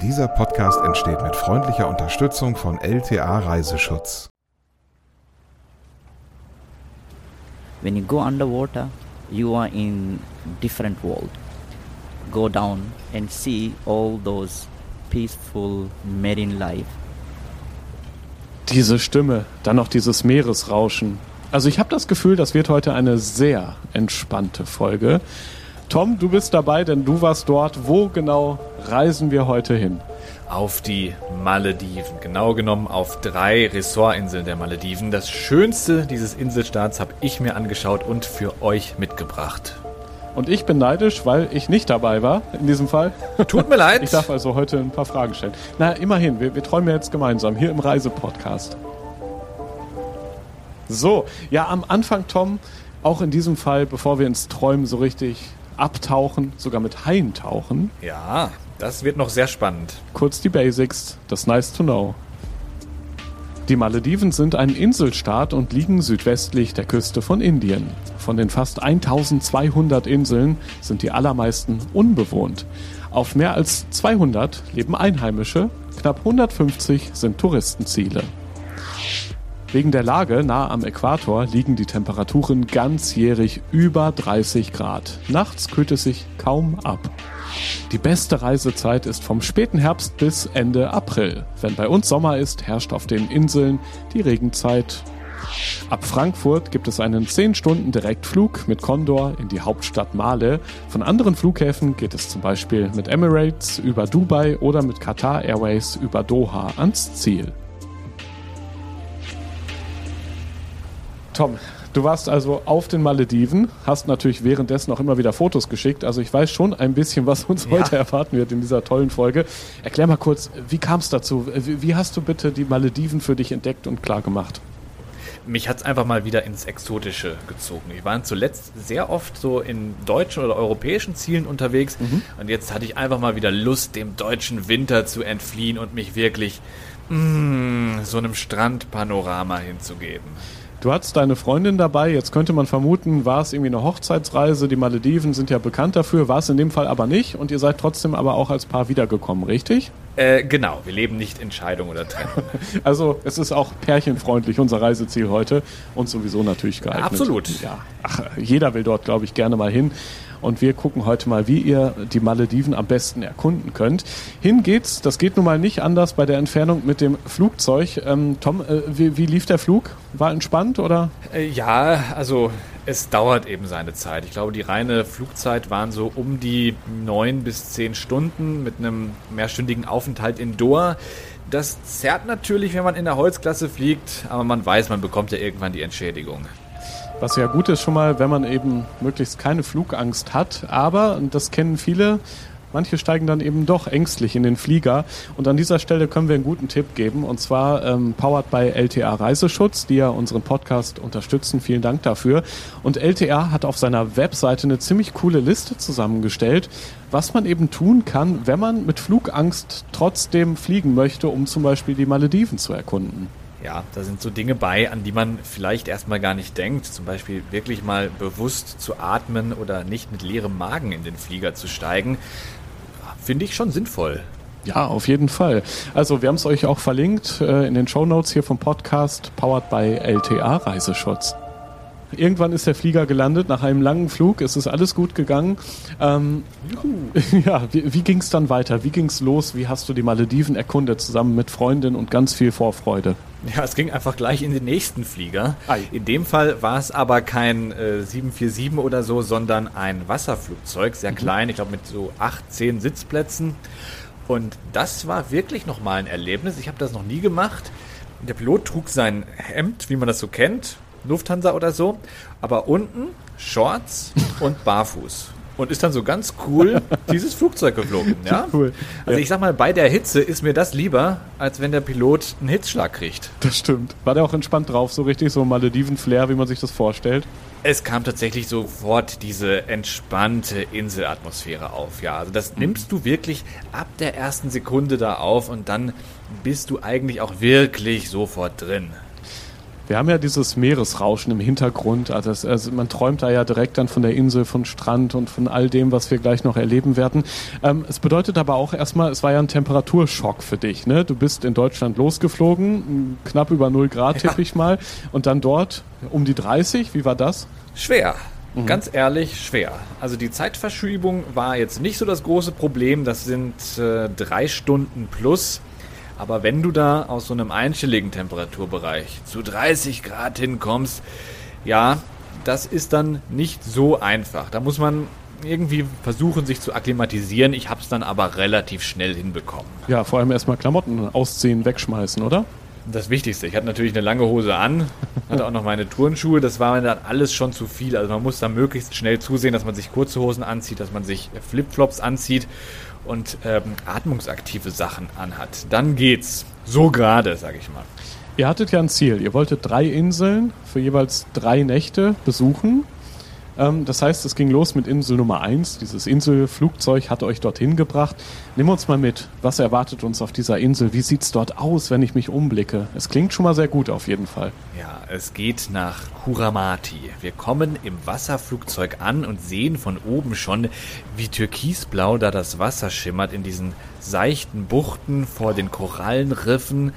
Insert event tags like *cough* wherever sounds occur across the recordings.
Dieser Podcast entsteht mit freundlicher Unterstützung von LTA Reiseschutz. When you go underwater, you are in different world. Go down and see all those peaceful marine life. Diese Stimme, dann noch dieses Meeresrauschen. Also ich habe das Gefühl, das wird heute eine sehr entspannte Folge. Tom, du bist dabei, denn du warst dort. Wo genau reisen wir heute hin? Auf die Malediven. Genau genommen auf drei Ressortinseln der Malediven. Das schönste dieses Inselstaats habe ich mir angeschaut und für euch mitgebracht. Und ich bin neidisch, weil ich nicht dabei war in diesem Fall. Tut mir leid. *laughs* Ich darf also heute ein paar Fragen stellen. Na, immerhin, wir, wir träumen jetzt gemeinsam hier im Reisepodcast. So, ja, am Anfang, Tom, auch in diesem Fall, bevor wir ins Träumen so richtig abtauchen, sogar mit Haien tauchen. Ja, das wird noch sehr spannend. Kurz die Basics, das Nice to Know. Die Malediven sind ein Inselstaat und liegen südwestlich der Küste von Indien. Von den fast 1200 Inseln sind die allermeisten unbewohnt. Auf mehr als 200 leben Einheimische, knapp 150 sind Touristenziele. Wegen der Lage nah am Äquator liegen die Temperaturen ganzjährig über 30 Grad. Nachts kühlt es sich kaum ab. Die beste Reisezeit ist vom späten Herbst bis Ende April. Wenn bei uns Sommer ist, herrscht auf den Inseln die Regenzeit. Ab Frankfurt gibt es einen 10 Stunden Direktflug mit Condor in die Hauptstadt Male. Von anderen Flughäfen geht es zum Beispiel mit Emirates über Dubai oder mit Qatar Airways über Doha ans Ziel. Tom, du warst also auf den Malediven, hast natürlich währenddessen auch immer wieder Fotos geschickt. Also ich weiß schon ein bisschen, was uns Ja. heute erwarten wird in dieser tollen Folge. Erklär mal kurz, wie kam es dazu? Wie, hast du bitte die Malediven für dich entdeckt und klar gemacht? Mich hat es einfach mal wieder ins Exotische gezogen. Wir waren zuletzt sehr oft so in deutschen oder europäischen Zielen unterwegs und jetzt hatte ich einfach mal wieder Lust, dem deutschen Winter zu entfliehen und mich wirklich mm, so einem Strandpanorama hinzugeben. Du hattest deine Freundin dabei, jetzt könnte man vermuten, war es irgendwie eine Hochzeitsreise, die Malediven sind ja bekannt dafür, war es in dem Fall aber nicht und ihr seid trotzdem aber auch als Paar wiedergekommen, richtig? Äh, genau, wir leben nicht in Scheidung oder Trennung. *laughs* Also es ist auch pärchenfreundlich, unser Reiseziel heute und sowieso natürlich geeignet. Absolut. Ja, ach, jeder will dort, glaube ich, gerne mal hin. Und wir gucken heute mal, wie ihr die Malediven am besten erkunden könnt. Hin geht's, das geht nun mal nicht anders bei der Entfernung mit dem Flugzeug. Ähm, Tom, äh, wie, wie lief der Flug? War entspannt oder? Äh, ja, also es dauert eben seine Zeit. Ich glaube, die reine Flugzeit waren so um die neun bis zehn Stunden mit einem mehrstündigen Aufenthalt in Doha. Das zerrt natürlich, wenn man in der Holzklasse fliegt, aber man weiß, man bekommt ja irgendwann die Entschädigung. Was ja gut ist schon mal, wenn man eben möglichst keine Flugangst hat. Aber, und das kennen viele, manche steigen dann eben doch ängstlich in den Flieger. Und an dieser Stelle können wir einen guten Tipp geben. Und zwar ähm, powered by LTA Reiseschutz, die ja unseren Podcast unterstützen. Vielen Dank dafür. Und LTA hat auf seiner Webseite eine ziemlich coole Liste zusammengestellt, was man eben tun kann, wenn man mit Flugangst trotzdem fliegen möchte, um zum Beispiel die Malediven zu erkunden. Ja, da sind so Dinge bei, an die man vielleicht erstmal gar nicht denkt. Zum Beispiel wirklich mal bewusst zu atmen oder nicht mit leerem Magen in den Flieger zu steigen. Finde ich schon sinnvoll. Ja, auf jeden Fall. Also wir haben es euch auch verlinkt äh, in den Show Notes hier vom Podcast, powered by LTA Reiseschutz. Irgendwann ist der Flieger gelandet, nach einem langen Flug, es ist alles gut gegangen. Ähm, *laughs* ja, wie, wie ging es dann weiter? Wie ging es los? Wie hast du die Malediven erkundet, zusammen mit Freundin und ganz viel Vorfreude? Ja, es ging einfach gleich in den nächsten Flieger. Ei. In dem Fall war es aber kein äh, 747 oder so, sondern ein Wasserflugzeug, sehr klein, ich glaube mit so 8, 10 Sitzplätzen. Und das war wirklich nochmal ein Erlebnis. Ich habe das noch nie gemacht. Der Pilot trug sein Hemd, wie man das so kennt, Lufthansa oder so, aber unten Shorts und *laughs* barfuß. Und ist dann so ganz cool dieses Flugzeug geflogen. *laughs* Ja? Cool. Also Ja. ich sag mal, bei der Hitze ist mir das lieber, als wenn der Pilot einen Hitzschlag kriegt. Das stimmt. War der auch entspannt drauf, so richtig so Malediven-Flair, wie man sich das vorstellt? Es kam tatsächlich sofort diese entspannte Inselatmosphäre auf. Ja, also das nimmst du wirklich ab der ersten Sekunde da auf und dann bist du eigentlich auch wirklich sofort drin. Wir haben ja dieses Meeresrauschen im Hintergrund. Also, es, also, man träumt da ja direkt dann von der Insel, von Strand und von all dem, was wir gleich noch erleben werden. Ähm, es bedeutet aber auch erstmal, es war ja ein Temperaturschock für dich. Ne? Du bist in Deutschland losgeflogen, knapp über 0 Grad tippe ich mal, und dann dort um die 30. Wie war das? Schwer. Mhm. Ganz ehrlich, schwer. Also die Zeitverschiebung war jetzt nicht so das große Problem. Das sind äh, drei Stunden plus. Aber wenn du da aus so einem einstelligen Temperaturbereich zu 30 Grad hinkommst, ja, das ist dann nicht so einfach. Da muss man irgendwie versuchen, sich zu akklimatisieren. Ich habe es dann aber relativ schnell hinbekommen. Ja, vor allem erstmal Klamotten ausziehen, wegschmeißen, oder? Das Wichtigste. Ich hatte natürlich eine lange Hose an, hatte auch noch meine Turnschuhe. Das war mir dann alles schon zu viel. Also man muss da möglichst schnell zusehen, dass man sich kurze Hosen anzieht, dass man sich Flipflops anzieht und ähm, atmungsaktive Sachen anhat, dann geht's. So gerade, sag ich mal. Ihr hattet ja ein Ziel. Ihr wolltet drei Inseln für jeweils drei Nächte besuchen. Ähm, das heißt, es ging los mit Insel Nummer 1. Dieses Inselflugzeug hat euch dorthin gebracht. Nimm uns mal mit. Was erwartet uns auf dieser Insel? Wie sieht es dort aus, wenn ich mich umblicke? Es klingt schon mal sehr gut auf jeden Fall. Ja, es geht nach Kuramati. Wir kommen im Wasserflugzeug an und sehen von oben schon, wie türkisblau da das Wasser schimmert in diesen seichten Buchten vor den Korallenriffen.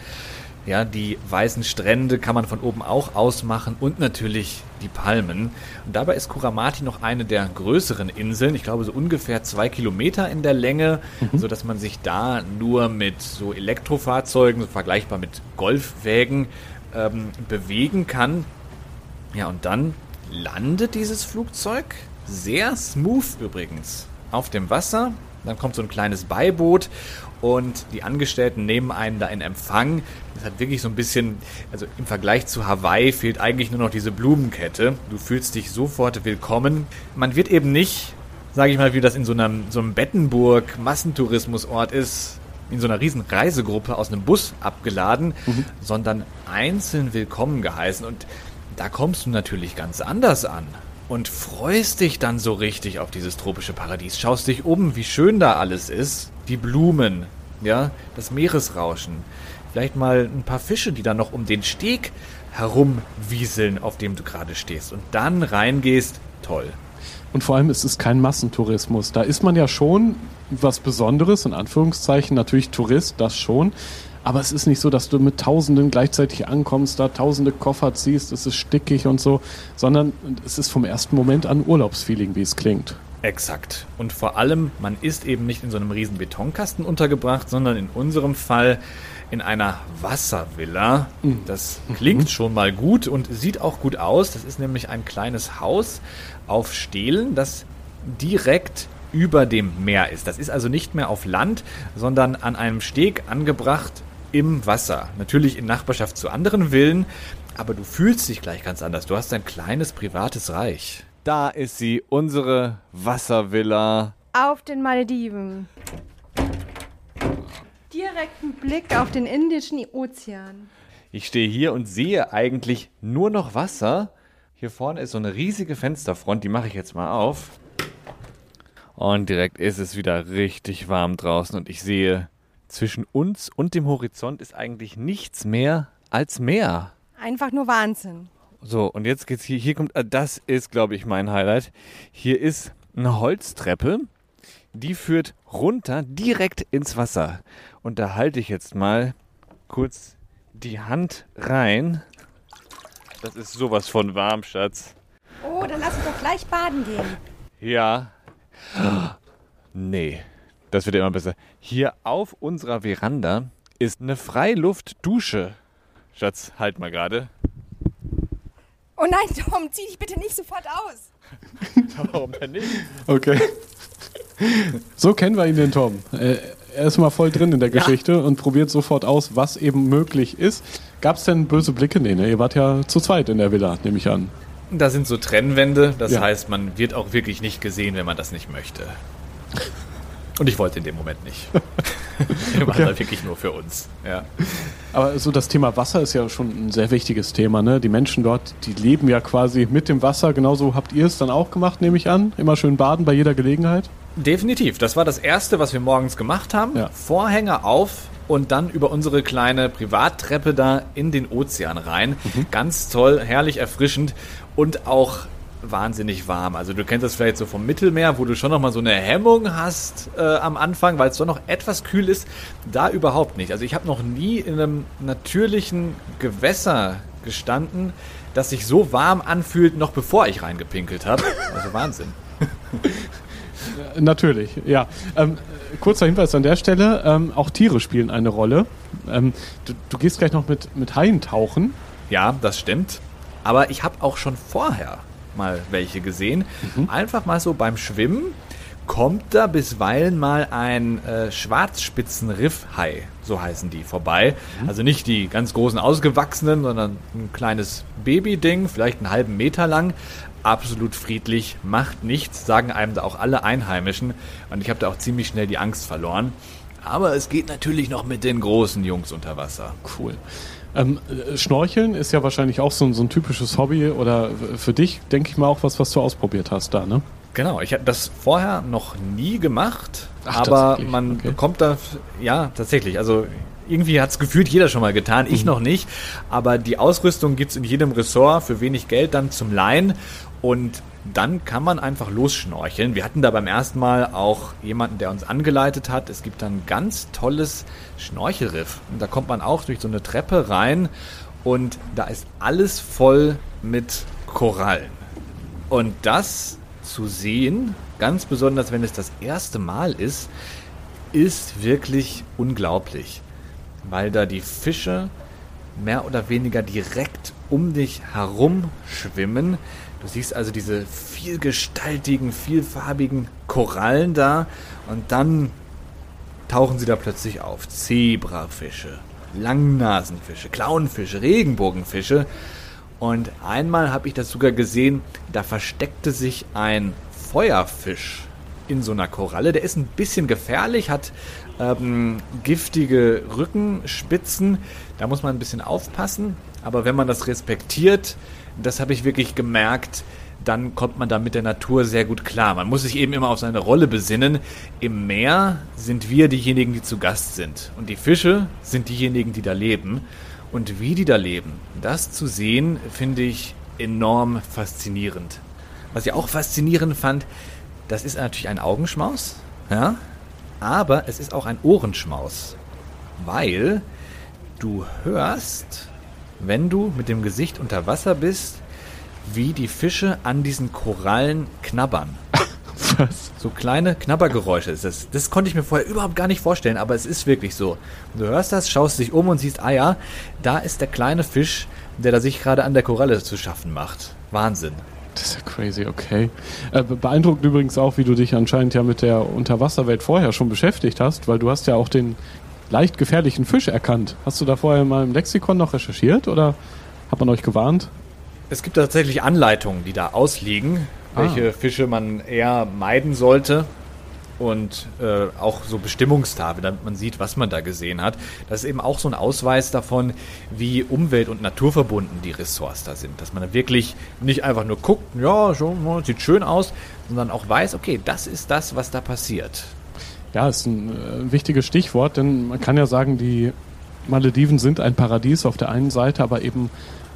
Ja, die weißen Strände kann man von oben auch ausmachen und natürlich die Palmen. Und dabei ist Kuramati noch eine der größeren Inseln. Ich glaube, so ungefähr zwei Kilometer in der Länge, mhm. so dass man sich da nur mit so Elektrofahrzeugen, so vergleichbar mit Golfwägen, ähm, bewegen kann. Ja, und dann landet dieses Flugzeug sehr smooth übrigens auf dem Wasser. Dann kommt so ein kleines Beiboot und die Angestellten nehmen einen da in Empfang. Das hat wirklich so ein bisschen, also im Vergleich zu Hawaii fehlt eigentlich nur noch diese Blumenkette. Du fühlst dich sofort willkommen. Man wird eben nicht, sage ich mal, wie das in so einem, so einem Bettenburg-Massentourismusort ist, in so einer riesen Reisegruppe aus einem Bus abgeladen, mhm. sondern einzeln willkommen geheißen. Und da kommst du natürlich ganz anders an und freust dich dann so richtig auf dieses tropische Paradies. Schaust dich um, wie schön da alles ist. Die Blumen, ja, das Meeresrauschen. Vielleicht mal ein paar Fische, die da noch um den Steg herumwieseln, auf dem du gerade stehst. Und dann reingehst, toll. Und vor allem ist es kein Massentourismus. Da ist man ja schon was Besonderes, in Anführungszeichen, natürlich Tourist, das schon. Aber es ist nicht so, dass du mit Tausenden gleichzeitig ankommst, da tausende Koffer ziehst, es ist stickig und so, sondern es ist vom ersten Moment an Urlaubsfeeling, wie es klingt. Exakt. Und vor allem, man ist eben nicht in so einem riesen Betonkasten untergebracht, sondern in unserem Fall in einer Wasservilla. Mhm. Das klingt schon mal gut und sieht auch gut aus. Das ist nämlich ein kleines Haus auf Stelen, das direkt über dem Meer ist. Das ist also nicht mehr auf Land, sondern an einem Steg angebracht im Wasser. Natürlich in Nachbarschaft zu anderen Villen, aber du fühlst dich gleich ganz anders. Du hast ein kleines privates Reich. Da ist sie, unsere Wasservilla. Auf den Malediven. Direkten Blick auf den Indischen Ozean. Ich stehe hier und sehe eigentlich nur noch Wasser. Hier vorne ist so eine riesige Fensterfront, die mache ich jetzt mal auf. Und direkt ist es wieder richtig warm draußen und ich sehe zwischen uns und dem Horizont ist eigentlich nichts mehr als Meer. Einfach nur Wahnsinn. So, und jetzt geht's hier, hier kommt, äh, das ist, glaube ich, mein Highlight. Hier ist eine Holztreppe, die führt runter direkt ins Wasser. Und da halte ich jetzt mal kurz die Hand rein. Das ist sowas von warm, Schatz. Oh, dann lass uns doch gleich baden gehen. Ja. Nee, das wird immer besser. Hier auf unserer Veranda ist eine Freiluftdusche. Schatz, halt mal gerade. Oh nein, Tom, zieh dich bitte nicht sofort aus. *laughs* Warum denn nicht? Okay. So kennen wir ihn, den Tom. Er ist mal voll drin in der Geschichte ja. und probiert sofort aus, was eben möglich ist. Gab es denn böse Blicke? Nee, ne? Ihr wart ja zu zweit in der Villa, nehme ich an. Da sind so Trennwände, das ja. heißt, man wird auch wirklich nicht gesehen, wenn man das nicht möchte. Und ich wollte in dem Moment nicht. *laughs* Wir machen okay. da wirklich nur für uns. Ja. Aber so das Thema Wasser ist ja schon ein sehr wichtiges Thema. Ne? Die Menschen dort, die leben ja quasi mit dem Wasser. Genauso habt ihr es dann auch gemacht, nehme ich an. Immer schön baden bei jeder Gelegenheit. Definitiv. Das war das Erste, was wir morgens gemacht haben. Ja. Vorhänge auf, und dann über unsere kleine Privattreppe da in den Ozean rein. Ganz toll, herrlich erfrischend und auch wahnsinnig warm. Also du kennst das vielleicht so vom Mittelmeer, wo du schon noch mal so eine Hemmung hast äh, am Anfang, weil es doch noch etwas kühl ist. Da überhaupt nicht. Also ich habe noch nie in einem natürlichen Gewässer gestanden, das sich so warm anfühlt, noch bevor ich reingepinkelt habe. Also Wahnsinn. *laughs* Natürlich, ja. Ähm, kurzer Hinweis an der Stelle, ähm, auch Tiere spielen eine Rolle. Ähm, du, du gehst gleich noch mit, mit Haien tauchen. Ja, das stimmt. Aber ich habe auch schon vorher mal welche gesehen. Einfach mal so beim Schwimmen kommt da bisweilen mal ein äh, Schwarzspitzenriffhai, so heißen die, vorbei. Also nicht die ganz großen ausgewachsenen, sondern ein kleines Babyding, vielleicht einen halben Meter lang. Absolut friedlich, macht nichts, sagen einem da auch alle Einheimischen. Und ich habe da auch ziemlich schnell die Angst verloren. Aber es geht natürlich noch mit den großen Jungs unter Wasser. Cool. Ähm, äh, Schnorcheln ist ja wahrscheinlich auch so, ein- so ein typisches Hobby oder für dich, denke ich mal, auch was, was du ausprobiert hast da, ne? Genau, ich habe das vorher noch nie gemacht, Ach, aber man okay. bekommt da, ja, tatsächlich, also irgendwie hat es gefühlt jeder schon mal getan, Mhm. ich noch nicht, aber die Ausrüstung gibt's in jedem Ressort für wenig Geld dann zum Leihen und dann kann man einfach losschnorcheln. Wir hatten da beim ersten Mal auch jemanden, der uns angeleitet hat. Es gibt dann ein ganz tolles Schnorchelriff. Und da kommt man auch durch so eine Treppe rein und da ist alles voll mit Korallen. Und das zu sehen, ganz besonders wenn es das erste Mal ist, ist wirklich unglaublich. Weil da die Fische mehr oder weniger direkt um dich herum schwimmen. Du siehst also diese vielgestaltigen, vielfarbigen Korallen da und dann tauchen sie da plötzlich auf. Zebrafische, Langnasenfische, Clownfische, Regenbogenfische. Und einmal habe ich das sogar gesehen, da versteckte sich ein Feuerfisch in so einer Koralle. Der ist ein bisschen gefährlich, hat ähm, giftige Rückenspitzen. Da muss man ein bisschen aufpassen. Aber wenn man das respektiert, das habe ich wirklich gemerkt, dann kommt man da mit der Natur sehr gut klar. Man muss sich eben immer auf seine Rolle besinnen. Im Meer sind wir diejenigen, die zu Gast sind. Und die Fische sind diejenigen, die da leben. Und wie die da leben, das zu sehen, finde ich enorm faszinierend. Was ich auch faszinierend fand, das ist natürlich ein Augenschmaus, ja, aber es ist auch ein Ohrenschmaus, weil du hörst, wenn du mit dem Gesicht unter Wasser bist, wie die Fische an diesen Korallen knabbern. *laughs* Was? So kleine Knabbergeräusche ist das. Das konnte ich mir vorher überhaupt gar nicht vorstellen, aber es ist wirklich so. Du hörst das, schaust dich um und siehst, ah ja, da ist der kleine Fisch, der da sich gerade an der Koralle zu schaffen macht. Wahnsinn. Das ist ja crazy, okay. Äh, be- beeindruckt übrigens auch, wie du dich anscheinend ja mit der Unterwasserwelt vorher schon beschäftigt hast, weil du hast ja auch den leicht gefährlichen Fisch erkannt. Hast du da vorher mal im Lexikon noch recherchiert oder hat man euch gewarnt? Es gibt tatsächlich Anleitungen, die da ausliegen, welche Fische man eher meiden sollte. Und äh, auch so Bestimmungstafel, damit man sieht, was man da gesehen hat. Das ist eben auch so ein Ausweis davon, wie umwelt- und naturverbunden die Ressorts da sind. Dass man da wirklich nicht einfach nur guckt, ja, schon, sieht schön aus, sondern auch weiß, okay, das ist das, was da passiert. Ja, ist ein äh, wichtiges Stichwort, denn man kann ja sagen, die Malediven sind ein Paradies auf der einen Seite, aber eben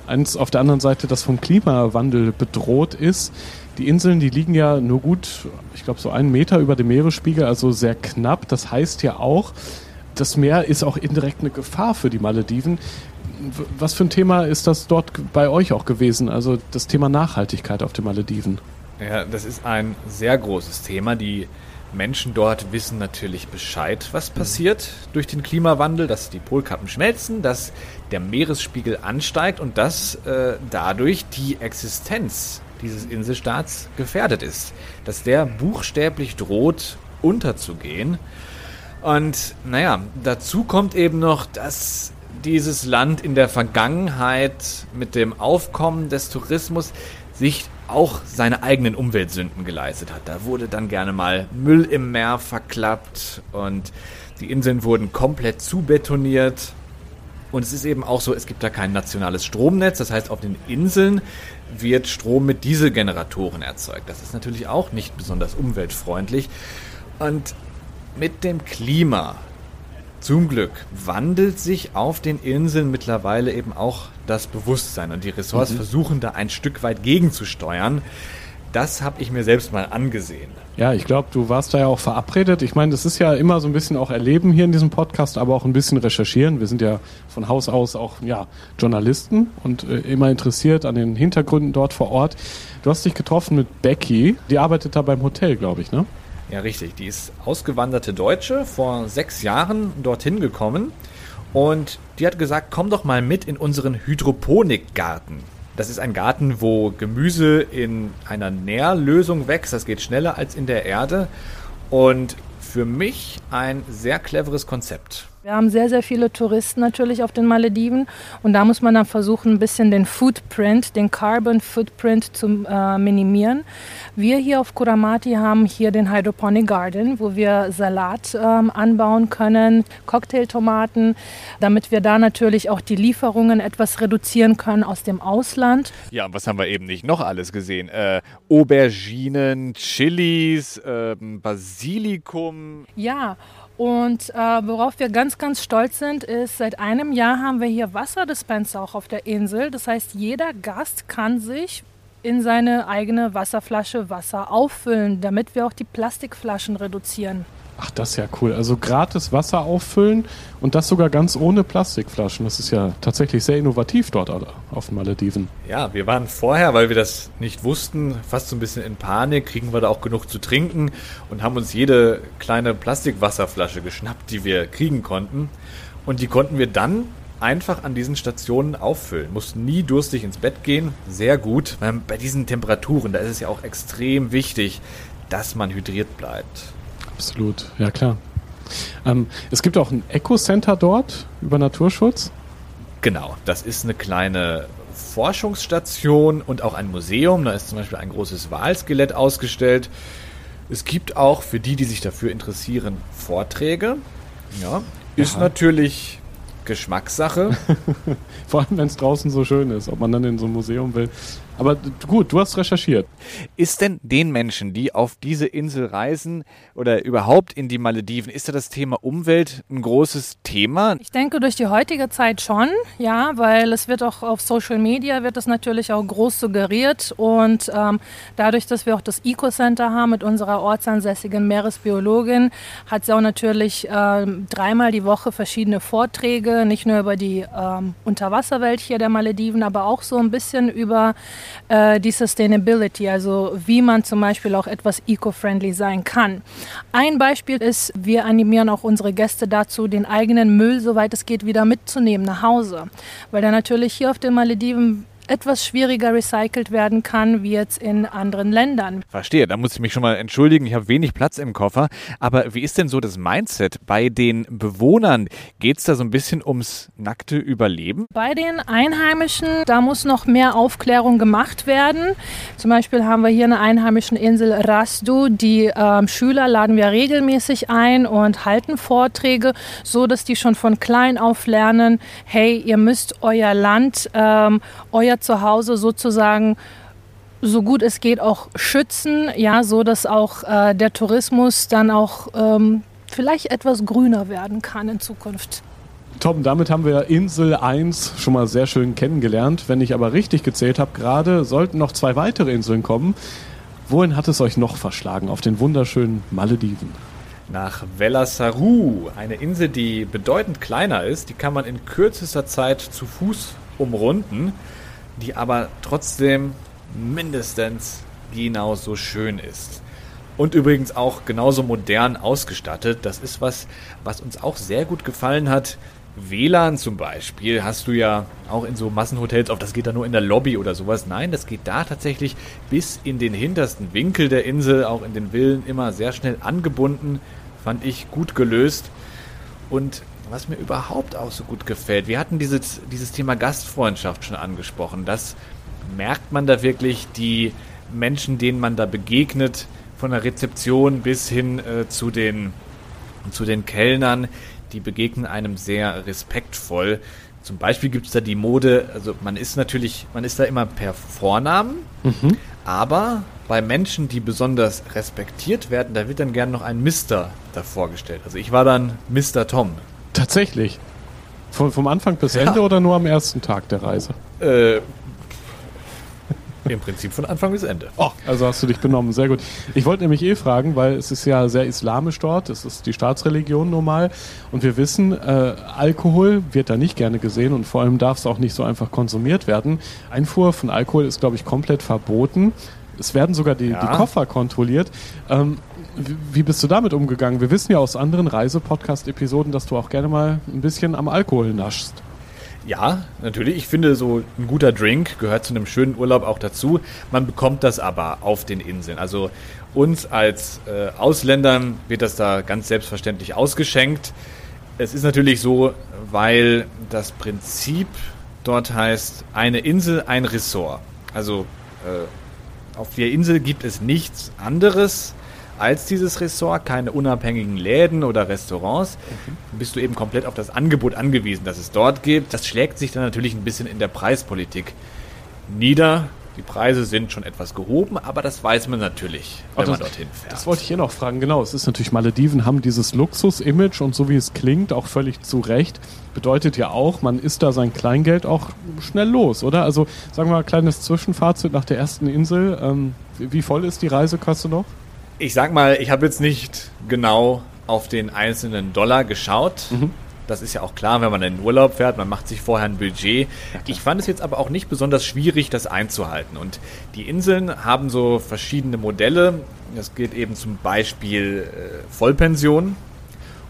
eins auf der anderen Seite, das vom Klimawandel bedroht ist. Die Inseln, die liegen ja nur gut, ich glaube, so einen Meter über dem Meeresspiegel, also sehr knapp. Das heißt ja auch, das Meer ist auch indirekt eine Gefahr für die Malediven. Was für ein Thema ist das dort bei euch auch gewesen? Also das Thema Nachhaltigkeit auf den Malediven. Ja, das ist ein sehr großes Thema. Die Menschen dort wissen natürlich Bescheid, was passiert durch den Klimawandel, dass die Polkappen schmelzen, dass der Meeresspiegel ansteigt und dass äh, dadurch die Existenz dieses Inselstaats gefährdet ist. Dass der buchstäblich droht unterzugehen. Und naja, dazu kommt eben noch, dass dieses Land in der Vergangenheit mit dem Aufkommen des Tourismus sich auch seine eigenen Umweltsünden geleistet hat. Da wurde dann gerne mal Müll im Meer verklappt und die Inseln wurden komplett zubetoniert. Und es ist eben auch so, es gibt da kein nationales Stromnetz. Das heißt, auf den Inseln wird Strom mit Dieselgeneratoren erzeugt. Das ist natürlich auch nicht besonders umweltfreundlich. Und mit dem Klima Zum Glück wandelt sich auf den Inseln mittlerweile eben auch das Bewusstsein und die Ressorts Mhm. versuchen da ein Stück weit gegenzusteuern. Das habe ich mir selbst mal angesehen. Ja, ich glaube, du warst da ja auch verabredet. Ich meine, das ist ja immer so ein bisschen auch Erleben hier in diesem Podcast, aber auch ein bisschen recherchieren. Wir sind ja von Haus aus auch ja, Journalisten und äh, immer interessiert an den Hintergründen dort vor Ort. Du hast dich getroffen mit Becky, die arbeitet da beim Hotel, glaube ich, ne? Ja, richtig. Die ist ausgewanderte Deutsche, vor sechs Jahren dorthin gekommen. Und die hat gesagt, komm doch mal mit in unseren Hydroponikgarten. Das ist ein Garten, wo Gemüse in einer Nährlösung wächst. Das geht schneller als in der Erde. Und für mich ein sehr cleveres Konzept. Wir haben sehr, sehr viele Touristen natürlich auf den Malediven und da muss man dann versuchen, ein bisschen den Footprint, den Carbon Footprint zu äh, minimieren. Wir hier auf Kuramati haben hier den Hydroponic Garden, wo wir Salat ähm, anbauen können, Cocktailtomaten, damit wir da natürlich auch die Lieferungen etwas reduzieren können aus dem Ausland. Ja, und was haben wir eben nicht noch alles gesehen? Äh, Auberginen, Chilis, ähm, Basilikum. Ja, und äh, worauf wir ganz, ganz stolz sind, ist, seit einem Jahr haben wir hier Wasserdispenser auch auf der Insel. Das heißt, jeder Gast kann sich in seine eigene Wasserflasche Wasser auffüllen, damit wir auch die Plastikflaschen reduzieren. Ach, das ist ja cool. Also gratis Wasser auffüllen und das sogar ganz ohne Plastikflaschen. Das ist ja tatsächlich sehr innovativ dort auf den Malediven. Ja, wir waren vorher, weil wir das nicht wussten, fast so ein bisschen in Panik. Kriegen wir da auch genug zu trinken und haben uns jede kleine Plastikwasserflasche geschnappt, die wir kriegen konnten. Und die konnten wir dann einfach an diesen Stationen auffüllen. Mussten nie durstig ins Bett gehen. Sehr gut. Bei diesen Temperaturen, da ist es ja auch extrem wichtig, dass man hydriert bleibt. Absolut, ja klar. Ähm, es gibt auch ein Eco-Center dort über Naturschutz. Genau, das ist eine kleine Forschungsstation und auch ein Museum. Da ist zum Beispiel ein großes Walskelett ausgestellt. Es gibt auch für die, die sich dafür interessieren, Vorträge. Ja, ist Ja. natürlich Geschmackssache. *laughs* Vor allem, wenn es draußen so schön ist, ob man dann in so ein Museum will. Aber gut, du hast recherchiert. Ist denn den Menschen, die auf diese Insel reisen oder überhaupt in die Malediven, ist da das Thema Umwelt ein großes Thema? Ich denke durch die heutige Zeit schon, ja, weil es wird auch auf Social Media wird es natürlich auch groß suggeriert und ähm, dadurch, dass wir auch das Eco Center haben mit unserer ortsansässigen Meeresbiologin, hat sie auch natürlich ähm, dreimal die Woche verschiedene Vorträge, nicht nur über die ähm, Unterwasserwelt hier der Malediven, aber auch so ein bisschen über äh, die Sustainability, also wie man zum Beispiel auch etwas eco-friendly sein kann. Ein Beispiel ist, wir animieren auch unsere Gäste dazu, den eigenen Müll, soweit es geht, wieder mitzunehmen nach Hause. Weil der natürlich hier auf den Malediven etwas schwieriger recycelt werden kann, wie jetzt in anderen Ländern. Verstehe, da muss ich mich schon mal entschuldigen, ich habe wenig Platz im Koffer. Aber wie ist denn so das Mindset bei den Bewohnern? Geht es da so ein bisschen ums nackte Überleben? Bei den Einheimischen, da muss noch mehr Aufklärung gemacht werden. Zum Beispiel haben wir hier eine einheimischen Insel Rasdu. Die ähm, Schüler laden wir regelmäßig ein und halten Vorträge, so dass die schon von klein auf lernen, hey, ihr müsst euer Land, ähm, euer Zuhause sozusagen so gut es geht auch schützen, ja, so dass auch äh, der Tourismus dann auch ähm, vielleicht etwas grüner werden kann in Zukunft. Tom, damit haben wir Insel 1 schon mal sehr schön kennengelernt. Wenn ich aber richtig gezählt habe, gerade sollten noch zwei weitere Inseln kommen. Wohin hat es euch noch verschlagen? Auf den wunderschönen Malediven. Nach Velassaru, eine Insel, die bedeutend kleiner ist. Die kann man in kürzester Zeit zu Fuß umrunden, die aber trotzdem mindestens genauso schön ist. Und übrigens auch genauso modern ausgestattet. Das ist was, was uns auch sehr gut gefallen hat. WLAN zum Beispiel hast du ja auch in so Massenhotels, auf das geht da nur in der Lobby oder sowas. Nein, das geht da tatsächlich bis in den hintersten Winkel der Insel, auch in den Villen immer sehr schnell angebunden. Fand ich gut gelöst. Und was mir überhaupt auch so gut gefällt, wir hatten dieses, dieses Thema Gastfreundschaft schon angesprochen. Das merkt man da wirklich, die Menschen, denen man da begegnet, von der Rezeption bis hin äh, zu, den, zu den Kellnern, die begegnen einem sehr respektvoll. Zum Beispiel gibt es da die Mode, also man ist natürlich, man ist da immer per Vornamen, aber bei Menschen, die besonders respektiert werden, da wird dann gern noch ein Mister davor gestellt. Also ich war dann Mr. Tom. Tatsächlich. Von, vom Anfang bis Ende oder nur am ersten Tag der Reise? Äh, Im Prinzip von Anfang bis Ende. Oh, also hast du dich benommen, sehr gut. Ich wollte nämlich eh fragen, weil es ist ja sehr islamisch dort, es ist die Staatsreligion normal und wir wissen, äh, Alkohol wird da nicht gerne gesehen und vor allem darf es auch nicht so einfach konsumiert werden. Einfuhr von Alkohol ist, glaube ich, komplett verboten. Es werden sogar die, Ja. die Koffer kontrolliert. Ähm, wie, bist du damit umgegangen? Wir wissen ja aus anderen Reise-Podcast-Episoden, dass du auch gerne mal ein bisschen am Alkohol naschst. Ja, natürlich. Ich finde, so ein guter Drink gehört zu einem schönen Urlaub auch dazu. Man bekommt das aber auf den Inseln. Also uns als äh, Ausländern wird das da ganz selbstverständlich ausgeschenkt. Es ist natürlich so, weil das Prinzip dort heißt, eine Insel, ein Ressort. Also äh, auf der Insel gibt es nichts anderes als dieses Ressort, keine unabhängigen Läden oder Restaurants. Dann bist du eben komplett auf das Angebot angewiesen, das es dort gibt. Das schlägt sich dann natürlich ein bisschen in der Preispolitik nieder. Die Preise sind schon etwas gehoben, aber das weiß man natürlich, wenn Oh, man das- dorthin fährt. Das wollte ich hier noch fragen, genau. Es ist natürlich, Malediven haben dieses Luxus-Image und so wie es klingt, auch völlig zu Recht. Bedeutet ja auch, man ist da sein Kleingeld auch schnell los, oder? Also sagen wir mal, kleines Zwischenfazit nach der ersten Insel. Ähm, wie voll ist die Reisekasse noch? Ich sag mal, ich habe jetzt nicht genau auf den einzelnen Dollar geschaut. Das ist ja auch klar, wenn man in den Urlaub fährt, man macht sich vorher ein Budget. Ich fand es jetzt aber auch nicht besonders schwierig, das einzuhalten. Und die Inseln haben so verschiedene Modelle. Das geht eben zum Beispiel äh, Vollpension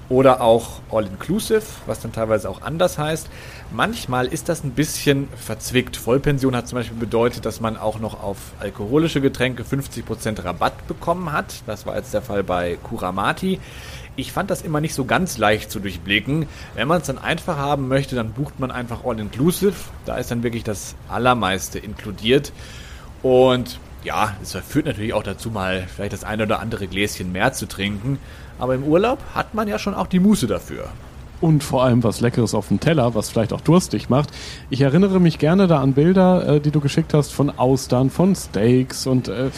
oder auch All-Inclusive, was dann teilweise auch anders heißt. Manchmal ist das ein bisschen verzwickt. Vollpension hat zum Beispiel bedeutet, dass man auch noch auf alkoholische Getränke 50% Rabatt bekommen hat. Das war jetzt der Fall bei Kuramati. Ich fand das immer nicht so ganz leicht zu durchblicken. Wenn man es dann einfach haben möchte, dann bucht man einfach All-Inclusive. Da ist dann wirklich das Allermeiste inkludiert. Und ja, es führt natürlich auch dazu, mal vielleicht das eine oder andere Gläschen mehr zu trinken. Aber im Urlaub hat man ja schon auch die Muße dafür. Und vor allem was Leckeres auf dem Teller, was vielleicht auch durstig macht. Ich erinnere mich gerne da an Bilder, äh, die du geschickt hast von Austern, von Steaks und äh,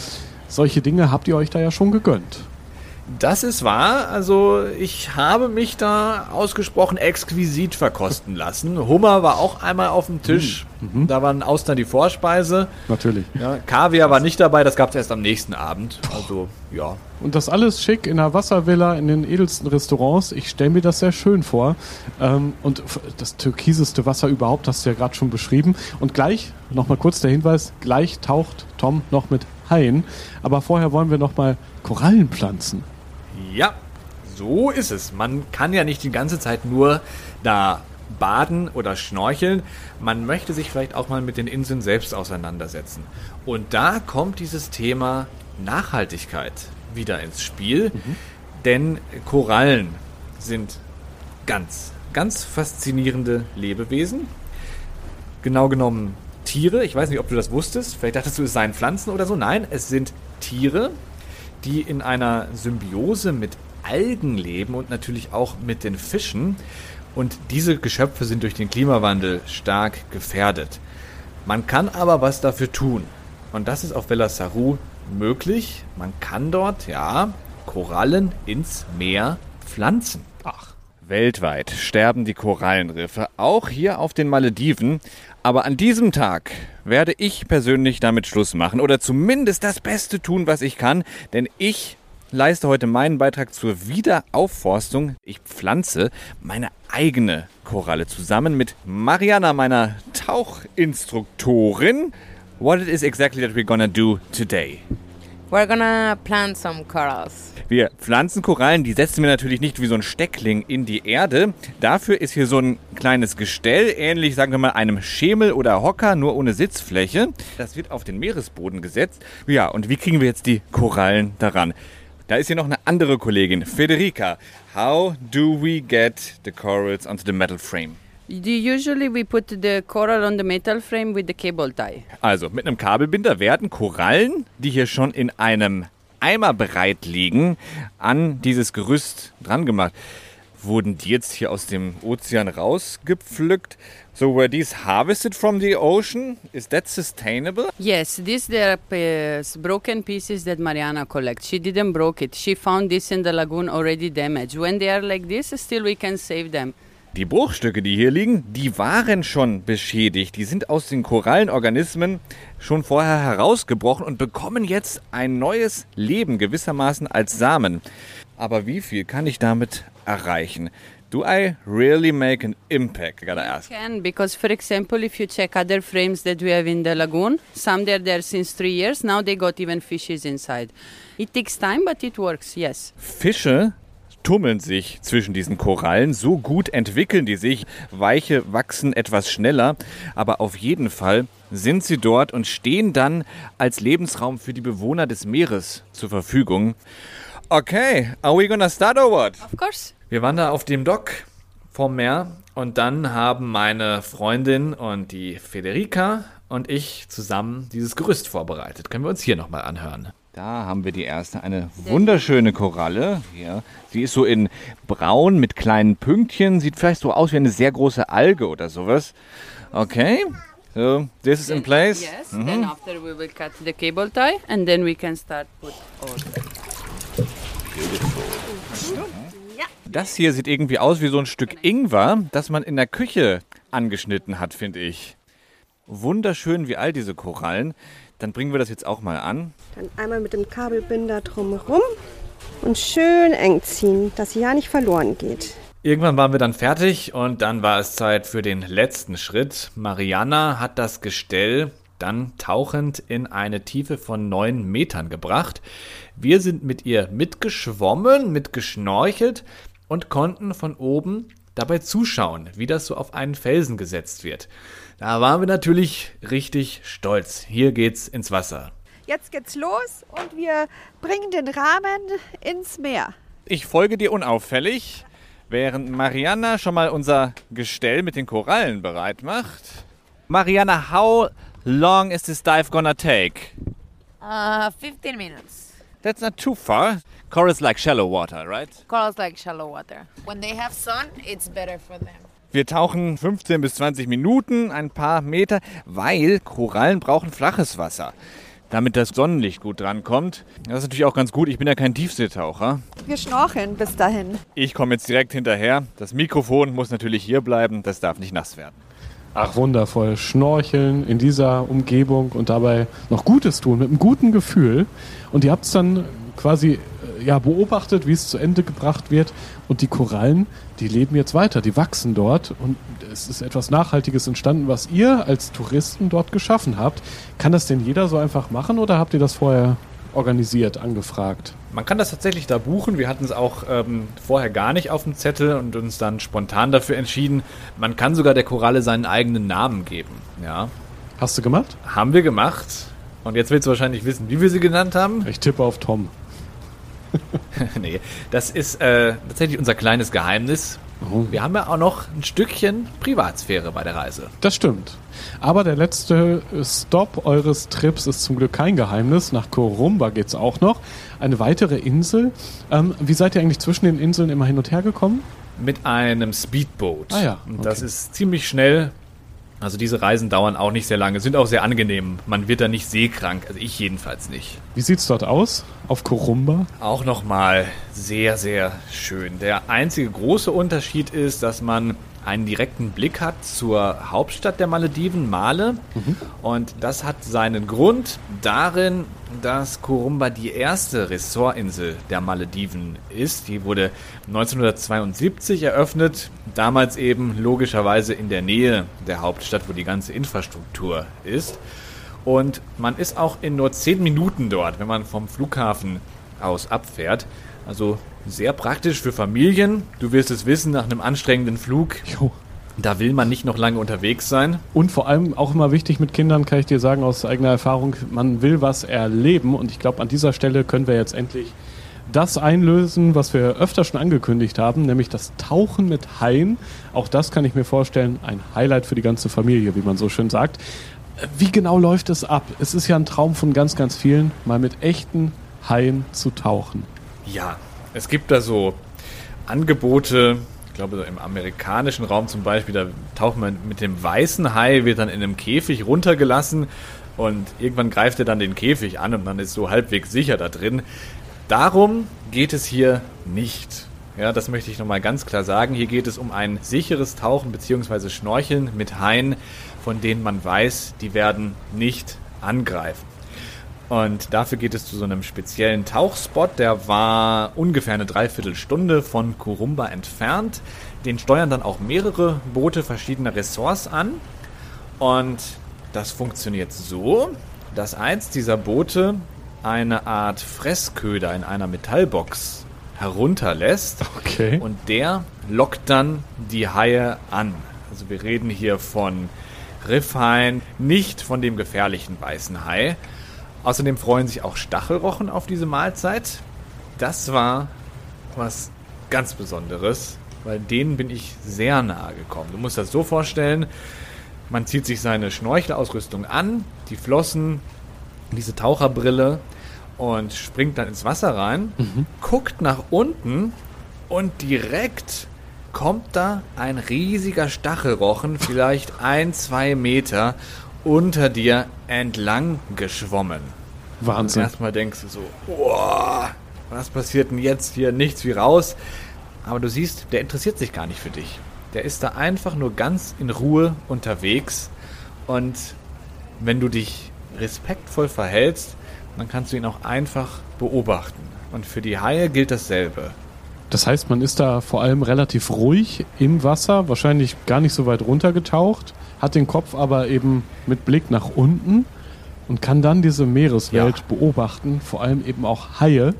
solche Dinge habt ihr euch da ja schon gegönnt. Das ist wahr. Also ich habe mich da ausgesprochen exquisit verkosten lassen. Hummer war auch einmal auf dem Tisch. Da waren Austern die Vorspeise. Natürlich. Ja, Kaviar war nicht dabei, das gab es erst am nächsten Abend. Also ja. Und das alles schick in einer Wasservilla, in den edelsten Restaurants. Ich stelle mir das sehr schön vor. Ähm, und das türkiseste Wasser überhaupt hast du ja gerade schon beschrieben. Und gleich, nochmal kurz der Hinweis, gleich taucht Tom noch mit Haien. Aber vorher wollen wir nochmal Korallen pflanzen. Ja, so ist es. Man kann ja nicht die ganze Zeit nur da baden oder schnorcheln. Man möchte sich vielleicht auch mal mit den Inseln selbst auseinandersetzen. Und da kommt dieses Thema Nachhaltigkeit wieder ins Spiel. Denn Korallen sind ganz, ganz faszinierende Lebewesen. Genau genommen Tiere. Ich weiß nicht, ob du das wusstest. Vielleicht dachtest du, es seien Pflanzen oder so. Nein, es sind Tiere, die in einer Symbiose mit Algen leben und natürlich auch mit den Fischen. Und diese Geschöpfe sind durch den Klimawandel stark gefährdet. Man kann aber was dafür tun. Und das ist auf Vella Saru möglich. Man kann dort, ja, Korallen ins Meer pflanzen. Weltweit sterben die Korallenriffe, auch hier auf den Malediven. Aber an diesem Tag werde ich persönlich damit Schluss machen oder zumindest das Beste tun, was ich kann, denn ich leiste heute meinen Beitrag zur Wiederaufforstung. Ich pflanze meine eigene Koralle zusammen mit Mariana, meiner Tauchinstruktorin. What it is exactly that we're gonna do today? We're gonna plant some corals. Wir pflanzen Korallen, die setzen wir natürlich nicht wie so ein Steckling in die Erde. Dafür ist hier so ein kleines Gestell, ähnlich sagen wir mal einem Schemel oder Hocker, nur ohne Sitzfläche. Das wird auf den Meeresboden gesetzt. Ja, und wie kriegen wir jetzt die Korallen daran? Da ist hier noch eine andere Kollegin, Federica. How do we get the corals onto the metal frame? Do- Usually we put the coral on the metal frame with the cable tie. Also mit einem Kabelbinder werden Korallen, die hier schon in einem Eimer bereit liegen, an dieses Gerüst dran gemacht. Wurden die jetzt hier aus dem Ozean rausgepflückt? So were these harvested from the ocean? Is that sustainable? Yes, these are uh, broken pieces that Mariana collects. She didn't broke it. She found this in the lagoon already damaged. When they are like this, still we can save them. Die Bruchstücke, die hier liegen, die waren schon beschädigt. Die sind aus den Korallenorganismen schon vorher herausgebrochen und bekommen jetzt ein neues Leben gewissermaßen als Samen. Aber wie viel kann ich damit erreichen? Do I really make an impact? I gotta ask. Can because, for example, if you check other frames that we have in the lagoon, some they're there since three years. Now they got even fishes inside. It takes time, but it works. Yes. Fische tummeln sich zwischen diesen Korallen. So gut entwickeln die sich. Weiche wachsen etwas schneller, aber auf jeden Fall sind sie dort und stehen dann als Lebensraum für die Bewohner des Meeres zur Verfügung. Okay, are we gonna start or what? Of course. Wir waren da auf dem Dock vom Meer und dann haben meine Freundin und die Federica und ich zusammen dieses Gerüst vorbereitet. Können wir uns hier nochmal anhören. Da haben wir die erste, eine wunderschöne Koralle. Hier. Sie ist so in braun mit kleinen Pünktchen, sieht vielleicht so aus wie eine sehr große Alge oder sowas. Okay, so this is in place. Yes. Then after we will cut the cable tie, and then we can start put all. Das hier sieht irgendwie aus wie so ein Stück Ingwer, das man in der Küche angeschnitten hat, finde ich. Wunderschön wie all diese Korallen. Dann bringen wir das jetzt auch mal an. Dann einmal mit dem Kabelbinder drumherum und schön eng ziehen, dass sie ja nicht verloren geht. Irgendwann waren wir dann fertig und dann war es Zeit für den letzten Schritt. Mariana hat das Gestell dann tauchend in eine Tiefe von neun Metern gebracht. Wir sind mit ihr mitgeschwommen, mitgeschnorchelt und konnten von oben dabei zuschauen, wie das so auf einen Felsen gesetzt wird. Da waren wir natürlich richtig stolz. Hier geht's ins Wasser. Jetzt geht's los und wir bringen den Rahmen ins Meer. Ich folge dir unauffällig, während Mariana schon mal unser Gestell mit den Korallen bereit macht. Mariana, how long is this dive gonna take? Uh, 15 minutes. That's not too far. Corals like shallow water, right? Corals like shallow water. When they have sun, it's better for them. Wir tauchen 15 bis 20 Minuten, ein paar Meter, weil Korallen brauchen flaches Wasser, damit das Sonnenlicht gut drankommt. Das ist natürlich auch ganz gut. Ich bin ja kein Tiefseetaucher. Wir schnorcheln bis dahin. Ich komme jetzt direkt hinterher. Das Mikrofon muss natürlich hier bleiben. Das darf nicht nass werden. Ach, wundervoll. Schnorcheln in dieser Umgebung und dabei noch Gutes tun, mit einem guten Gefühl. Und ihr habt es dann quasi äh, ja, beobachtet, wie es zu Ende gebracht wird. Und die Korallen, die leben jetzt weiter, die wachsen dort. Und es ist etwas Nachhaltiges entstanden, was ihr als Touristen dort geschaffen habt. Kann das denn jeder so einfach machen oder habt ihr das vorher organisiert, angefragt? Man kann das tatsächlich da buchen. Wir hatten es auch ähm, vorher gar nicht auf dem Zettel und uns dann spontan dafür entschieden. Man kann sogar der Koralle seinen eigenen Namen geben. Ja, Hast du gemacht? haben wir gemacht. Und jetzt willst du wahrscheinlich wissen, wie wir sie genannt haben. Ich tippe auf Tom. *laughs* nee, das ist äh, tatsächlich unser kleines Geheimnis. Wir haben ja auch noch ein Stückchen Privatsphäre bei der Reise. Das stimmt. Aber der letzte Stop eures Trips ist zum Glück kein Geheimnis. Nach Korumba geht's auch noch. Eine weitere Insel. Ähm, wie seid ihr eigentlich zwischen den Inseln immer hin und her gekommen? Mit einem Speedboot. Ah ja, Und das okay. ist ziemlich schnell. Also diese Reisen dauern auch nicht sehr lange, sind auch sehr angenehm. Man wird da nicht seekrank, also ich jedenfalls nicht. Wie sieht's dort aus? Auf Korumba? Auch nochmal sehr, sehr schön. Der einzige große Unterschied ist, dass man einen direkten Blick hat zur Hauptstadt der Malediven, Male. Und das hat seinen Grund darin, dass Kurumba die erste Ressortinsel der Malediven ist. Die wurde 1972 eröffnet, damals eben logischerweise in der Nähe der Hauptstadt, wo die ganze Infrastruktur ist. Und man ist auch in nur 10 Minuten dort, wenn man vom Flughafen aus abfährt. Also sehr praktisch für Familien. Du wirst es wissen, nach einem anstrengenden Flug, Jo. da will man nicht noch lange unterwegs sein. Und vor allem auch immer wichtig mit Kindern, kann ich dir sagen aus eigener Erfahrung, man will was erleben. Und ich glaube, an dieser Stelle können wir jetzt endlich das einlösen, was wir öfter schon angekündigt haben, nämlich das Tauchen mit Haien. Auch das kann ich mir vorstellen, ein Highlight für die ganze Familie, wie man so schön sagt. Wie genau läuft es ab? Es ist ja ein Traum von ganz, ganz vielen, mal mit echten Haien zu tauchen. Ja, es gibt da so Angebote, ich glaube im amerikanischen Raum zum Beispiel, da taucht man mit dem weißen Hai, wird dann in einem Käfig runtergelassen und irgendwann greift er dann den Käfig an und man ist so halbwegs sicher da drin. Darum geht es hier nicht. Ja, das möchte ich nochmal ganz klar sagen. Hier geht es um ein sicheres Tauchen bzw. Schnorcheln mit Haien, von denen man weiß, die werden nicht angreifen. Und dafür geht es zu so einem speziellen Tauchspot, der war ungefähr eine Dreiviertelstunde von Kurumba entfernt. Den steuern dann auch mehrere Boote verschiedener Ressorts an. Und das funktioniert so, dass eins dieser Boote eine Art Fressköder in einer Metallbox herunterlässt. Okay. Und der lockt dann die Haie an. Also wir reden hier von Riffhaien, nicht von dem gefährlichen weißen Hai. Außerdem freuen sich auch Stachelrochen auf diese Mahlzeit. Das war was ganz Besonderes, weil denen bin ich sehr nahe gekommen. Du musst das so vorstellen, man zieht sich seine Schnorchelausrüstung an, die Flossen, diese Taucherbrille und springt dann ins Wasser rein, Mhm. guckt nach unten und direkt kommt da ein riesiger Stachelrochen, vielleicht ein, zwei Meter unter dir entlang geschwommen. Wahnsinn. Und erstmal denkst du so, boah, was passiert denn jetzt hier? Nichts wie raus. Aber du siehst, der interessiert sich gar nicht für dich. Der ist da einfach nur ganz in Ruhe unterwegs. Und wenn du dich respektvoll verhältst, dann kannst du ihn auch einfach beobachten. Und für die Haie gilt dasselbe. Das heißt, man ist da vor allem relativ ruhig im Wasser, wahrscheinlich gar nicht so weit runtergetaucht, hat den Kopf aber eben mit Blick nach unten und kann dann diese Meereswelt Ja. beobachten, vor allem eben auch Haie.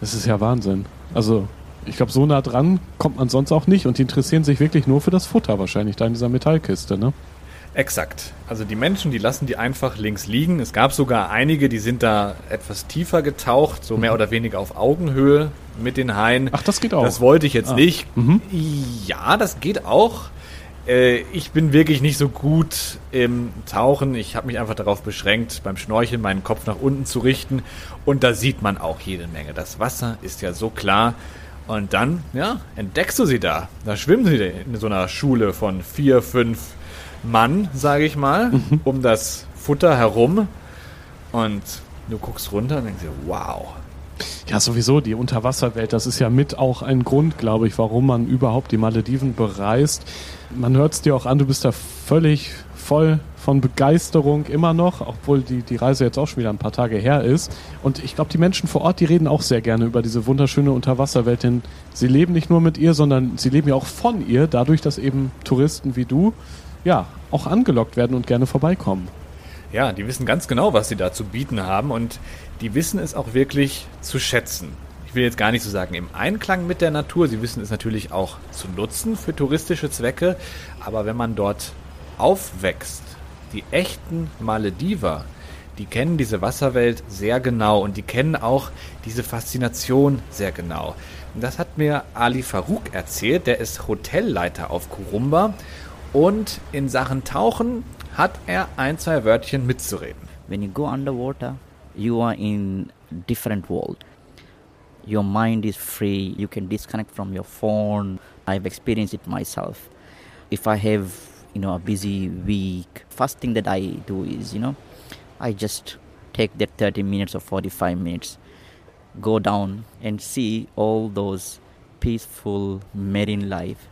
Das ist ja Wahnsinn. Also, ich glaube, so nah dran kommt man sonst auch nicht und die interessieren sich wirklich nur für das Futter wahrscheinlich da in dieser Metallkiste, ne? Exakt. Also die Menschen, die lassen die einfach links liegen. Es gab sogar einige, die sind da etwas tiefer getaucht, so mehr oder weniger auf Augenhöhe mit den Haien. Ach, das geht auch. Das wollte ich jetzt Ah. nicht. Mhm. Ja, das geht auch. Äh, Ich bin wirklich nicht so gut im Tauchen. Ich habe mich einfach darauf beschränkt, beim Schnorcheln meinen Kopf nach unten zu richten. Und da sieht man auch jede Menge. Das Wasser ist ja so klar. Und dann, ja, entdeckst du sie da. Da schwimmen sie in so einer Schule von vier, fünf Mann, sage ich mal, um das Futter herum. Und du guckst runter und denkst dir, wow. Ja, sowieso, die Unterwasserwelt, das ist ja mit auch ein Grund, glaube ich, warum man überhaupt die Malediven bereist. Man hört es dir auch an, du bist da völlig voll von Begeisterung immer noch, obwohl die, die Reise jetzt auch schon wieder ein paar Tage her ist. Und ich glaube, die Menschen vor Ort, die reden auch sehr gerne über diese wunderschöne Unterwasserwelt, denn sie leben nicht nur mit ihr, sondern sie leben ja auch von ihr, dadurch, dass eben Touristen wie du, ja, auch angelockt werden und gerne vorbeikommen. Ja, die wissen ganz genau, was sie da zu bieten haben und die wissen es auch wirklich zu schätzen. Ich will jetzt gar nicht so sagen im Einklang mit der Natur, sie wissen es natürlich auch zu nutzen für touristische Zwecke, aber wenn man dort aufwächst, die echten Malediver, die kennen diese Wasserwelt sehr genau und die kennen auch diese Faszination sehr genau. Und das hat mir Ali Farouk erzählt, der ist Hotelleiter auf Kurumba und in Sachen Tauchen hat er ein, zwei Wörtchen mitzureden. when you go underwater you are in different world. Your mind is free. You can disconnect from your phone. I've experienced it myself. If i have you know a busy week first thing that i do is you know i just take that 30 minutes or 45 minutes go down and see all those peaceful marine life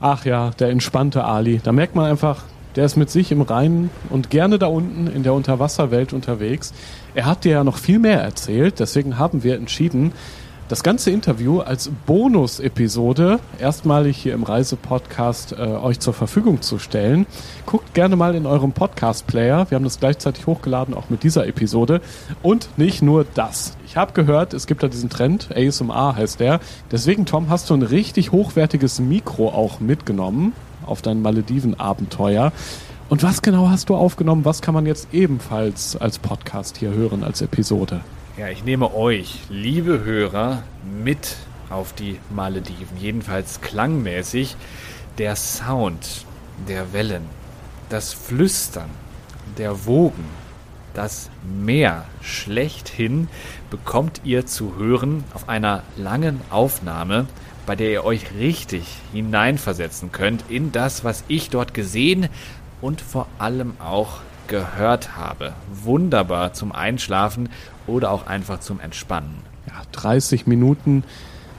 Ach ja, der entspannte Ali. Da merkt man einfach, der ist mit sich im Reinen und gerne da unten in der Unterwasserwelt unterwegs. Er hat dir ja noch viel mehr erzählt, deswegen haben wir entschieden, das ganze Interview als Bonus-Episode erstmalig hier im Reisepodcast äh, euch zur Verfügung zu stellen. Guckt gerne mal in eurem Podcast-Player. Wir haben das gleichzeitig hochgeladen, auch mit dieser Episode. Und nicht nur das. Ich habe gehört, es gibt da diesen Trend, ASMR heißt der. Deswegen, Tom, hast du ein richtig hochwertiges Mikro auch mitgenommen auf dein Malediven-Abenteuer. Und was genau hast du aufgenommen? Was kann man jetzt ebenfalls als Podcast hier hören, als Episode? Ja, ich nehme euch, liebe Hörer, mit auf die Malediven. Jedenfalls klangmäßig. Der Sound der Wellen, das Flüstern der Wogen, das Meer schlechthin bekommt ihr zu hören auf einer langen Aufnahme, bei der ihr euch richtig hineinversetzen könnt in das, was ich dort gesehen und vor allem auch gehört habe. Wunderbar zum Einschlafen oder auch einfach zum Entspannen. Ja, 30 Minuten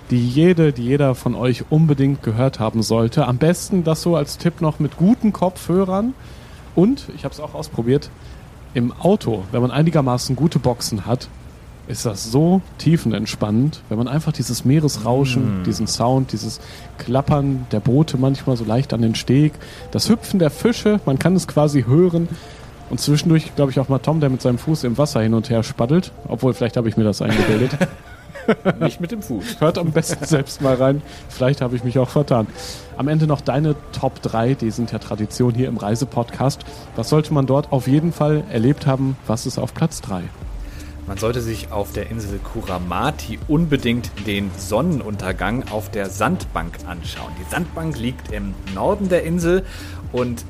die jede, die jeder von euch unbedingt gehört haben sollte. Am besten das so als Tipp noch mit guten Kopfhörern. Und, ich habe es auch ausprobiert, im Auto, wenn man einigermaßen gute Boxen hat, ist das so tiefenentspannend, wenn man einfach dieses Meeresrauschen, mm. diesen Sound, dieses Klappern der Boote manchmal so leicht an den Steg, das Hüpfen der Fische, man kann es quasi hören. Und zwischendurch, glaube ich, auch mal Tom, der mit seinem Fuß im Wasser hin und her spaddelt. Obwohl, vielleicht habe ich mir das eingebildet. *laughs* Nicht mit dem Fuß. Hört am besten selbst mal rein. Vielleicht habe ich mich auch vertan. Am Ende noch deine Top 3, die sind ja Tradition hier im Reisepodcast. Was sollte man dort auf jeden Fall erlebt haben? Was ist auf Platz 3? Man sollte sich auf der Insel Kuramati unbedingt den Sonnenuntergang auf der Sandbank anschauen. Die Sandbank liegt im Norden der Insel und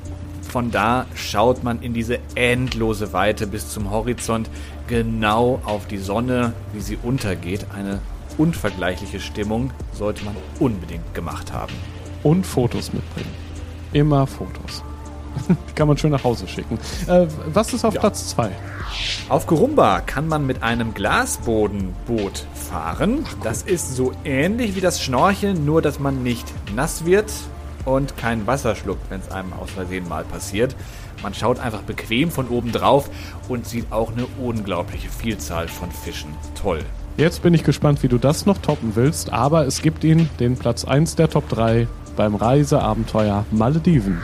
von da schaut man in diese endlose Weite bis zum Horizont genau auf die Sonne, wie sie untergeht. Eine unvergleichliche Stimmung sollte man unbedingt gemacht haben. Und Fotos mitbringen. Immer Fotos. *laughs* kann man schön nach Hause schicken. Äh, was ist auf ja. Platz 2? Auf Kurumba kann man mit einem Glasbodenboot fahren. Ach, cool. Das ist so ähnlich wie das Schnorcheln, nur dass man nicht nass wird und kein Wasser schluckt, wenn es einem aus Versehen mal passiert. Man schaut einfach bequem von oben drauf und sieht auch eine unglaubliche Vielzahl von Fischen. Toll. Jetzt bin ich gespannt, wie du das noch toppen willst, aber es gibt ihn, den Platz 1 der Top 3 beim Reiseabenteuer Malediven.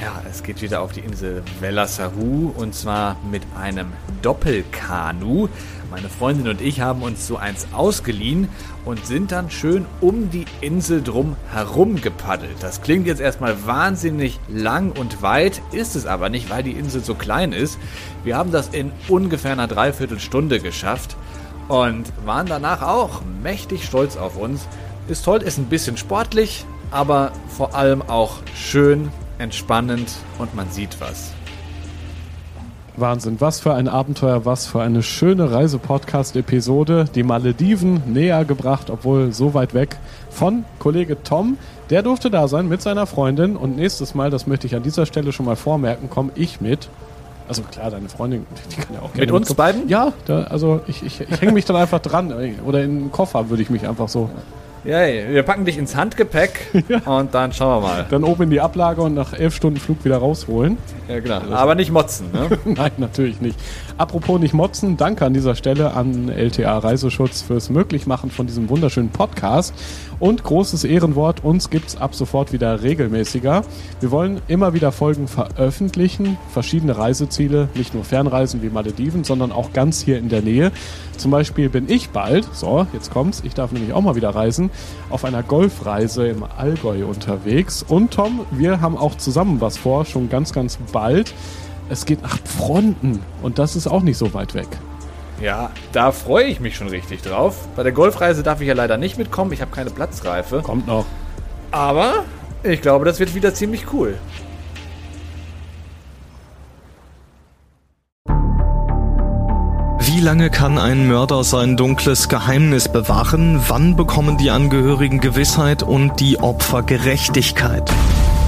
Ja, es geht wieder auf die Insel Vella Saru und zwar mit einem Doppelkanu. Meine Freundin und ich haben uns so eins ausgeliehen und sind dann schön um die Insel drum herum gepaddelt. Das klingt jetzt erstmal wahnsinnig lang und weit, ist es aber nicht, weil die Insel so klein ist. Wir haben das in ungefähr einer Dreiviertelstunde geschafft und waren danach auch mächtig stolz auf uns. Ist toll, ist ein bisschen sportlich, aber vor allem auch schön, entspannend und man sieht was. Wahnsinn, was für ein Abenteuer, was für eine schöne Reise-Podcast-Episode. Die Malediven näher gebracht, obwohl so weit weg, von Kollege Tom. Der durfte da sein mit seiner Freundin und nächstes Mal, das möchte ich an dieser Stelle schon mal vormerken, komme ich mit. Also klar, deine Freundin, die kann ja auch gerne Mit uns beiden? Ja, da, also ich, ich, ich hänge mich dann einfach dran. Oder in den Koffer würde ich mich einfach so ja, wir packen dich ins Handgepäck *laughs* und dann schauen wir mal. Dann oben in die Ablage und nach elf Stunden Flug wieder rausholen. Ja, genau. Aber nicht motzen, ne? *laughs* Nein, natürlich nicht. Apropos nicht motzen, danke an dieser Stelle an LTA Reiseschutz fürs Möglichmachen von diesem wunderschönen Podcast. Und großes Ehrenwort, uns gibt es ab sofort wieder regelmäßiger. Wir wollen immer wieder Folgen veröffentlichen, verschiedene Reiseziele, nicht nur Fernreisen wie Malediven, sondern auch ganz hier in der Nähe. Zum Beispiel bin ich bald, so, jetzt kommt's, ich darf nämlich auch mal wieder reisen, auf einer Golfreise im Allgäu unterwegs. Und Tom, wir haben auch zusammen was vor, schon ganz, ganz bald. Es geht nach Fronten und das ist auch nicht so weit weg. Ja, da freue ich mich schon richtig drauf. Bei der Golfreise darf ich ja leider nicht mitkommen. Ich habe keine Platzreife. Kommt noch. Aber ich glaube, das wird wieder ziemlich cool. Wie lange kann ein Mörder sein dunkles Geheimnis bewahren? Wann bekommen die Angehörigen Gewissheit und die Opfer Gerechtigkeit?